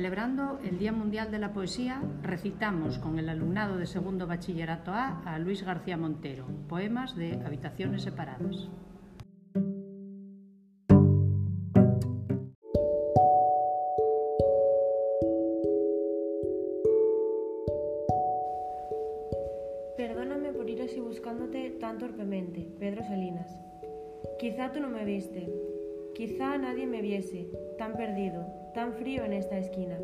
celebrando el Día Mundial de la Poesía, recitamos con el alumnado de segundo bachillerato A a Luis García Montero, poemas de Habitaciones Separadas. Perdóname por ir así buscándote tan torpemente, Pedro Salinas. Quizá tú no me viste, quizá nadie me viese, tan perdido, tan frío en esta esquina.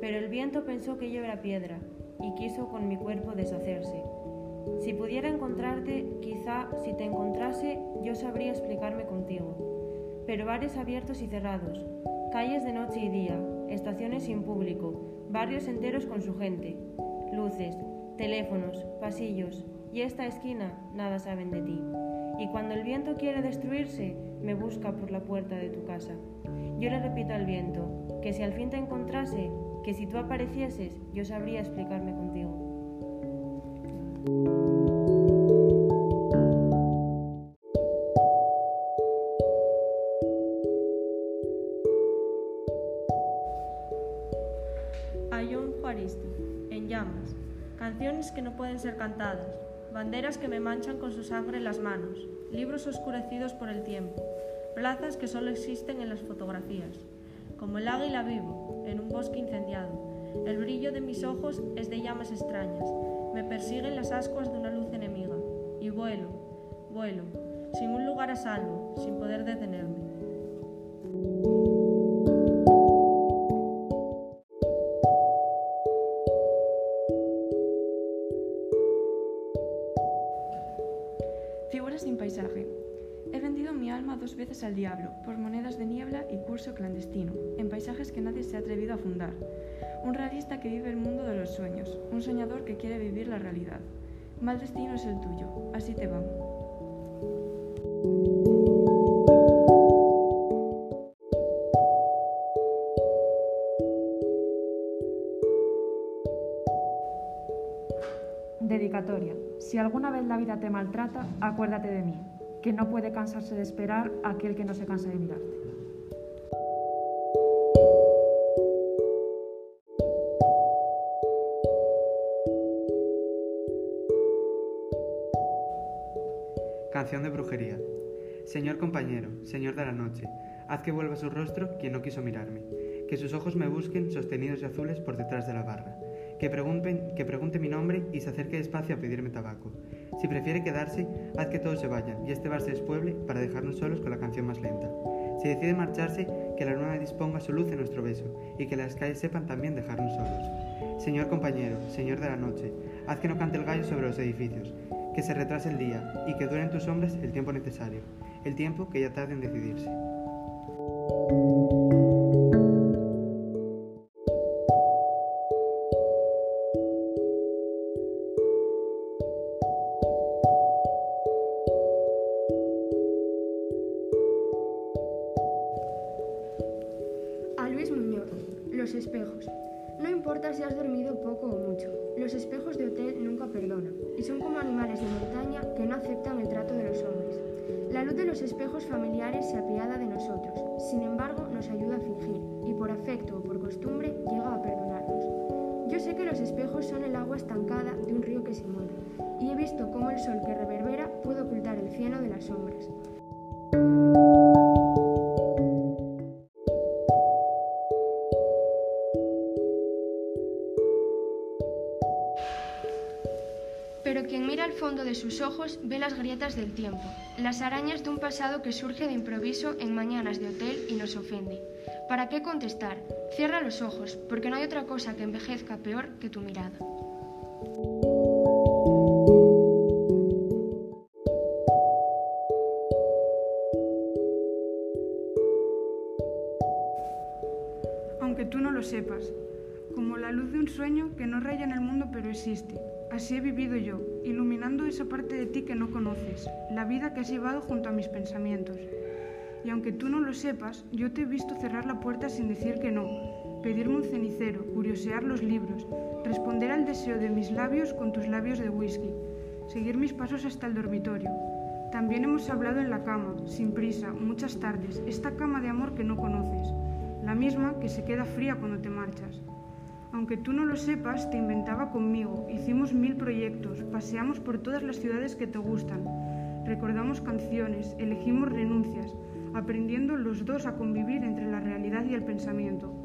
Pero el viento pensó que yo era piedra y quiso con mi cuerpo deshacerse. Si pudiera encontrarte, quizá si te encontrase, yo sabría explicarme contigo. Pero bares abiertos y cerrados, calles de noche y día, estaciones sin público, barrios enteros con su gente, luces, teléfonos, pasillos, y esta esquina nada saben de ti. Y cuando el viento quiere destruirse, me busca por la puerta de tu casa. Yo le repito al viento, que si al fin te encontrase, que si tú aparecieses, yo sabría explicarme contigo. A John Juaristi, en llamas, canciones que no pueden ser cantadas, banderas que me manchan con su sangre las manos, libros oscurecidos por el tiempo, plazas que solo existen en las fotografías. Como el águila vivo, en un bosque incendiado, el brillo de mis ojos es de llamas extrañas, me persiguen las ascuas de una luz enemiga, y vuelo, vuelo, sin un lugar a salvo, sin poder detenerme. Figuras sin paisaje. He vendido mi alma dos veces al diablo, por monedas de niebla y curso clandestino, en paisajes que nadie se ha atrevido a fundar. Un realista que vive el mundo de los sueños, un soñador que quiere vivir la realidad. Mal destino es el tuyo, así te va. Dedicatoria. Si alguna vez la vida te maltrata, acuérdate de mí, que no puede cansarse de esperar aquel que no se cansa de mirarte. Canción de brujería. Señor compañero, señor de la noche, haz que vuelva su rostro quien no quiso mirarme, que sus ojos me busquen sostenidos y azules por detrás de la barra, que, pregunten, que pregunte mi nombre y se acerque despacio a pedirme tabaco. Si prefiere quedarse, haz que todos se vayan y este bar se despueble para dejarnos solos con la canción más lenta. Si decide marcharse, que la luna disponga su luz en nuestro beso y que las calles sepan también dejarnos solos. Señor compañero, señor de la noche, haz que no cante el gallo sobre los edificios, que se retrase el día y que dure en tus sombras el tiempo necesario, el tiempo que ya tarde en decidirse. Si has dormido poco o mucho, los espejos de hotel nunca perdonan y son como animales de montaña que no aceptan el trato de los hombres. La luz de los espejos familiares se apiada de nosotros, sin embargo nos ayuda a fingir y por afecto o por costumbre llega a perdonarnos. Yo sé que los espejos son el agua estancada de un río que se mueve y he visto cómo el sol que reverbera puede ocultar el cieno de las sombras. Pero quien mira al fondo de sus ojos ve las grietas del tiempo, las arañas de un pasado que surge de improviso en mañanas de hotel y nos ofende. ¿Para qué contestar? Cierra los ojos, porque no hay otra cosa que envejezca peor que tu mirada. aunque tú no lo sepas, como la luz de un sueño que no raya en el mundo pero existe. Así he vivido yo, iluminando esa parte de ti que no conoces, la vida que has llevado junto a mis pensamientos. Y aunque tú no lo sepas, yo te he visto cerrar la puerta sin decir que no, pedirme un cenicero, curiosear los libros, responder al deseo de mis labios con tus labios de whisky, seguir mis pasos hasta el dormitorio. También hemos hablado en la cama, sin prisa, muchas tardes, esta cama de amor que no conoces. la misma que se queda fría cuando te marchas. Aunque tú no lo sepas, te inventaba conmigo, hicimos mil proyectos, paseamos por todas las ciudades que te gustan, recordamos canciones, elegimos renuncias, aprendiendo los dos a convivir entre la realidad y el pensamiento.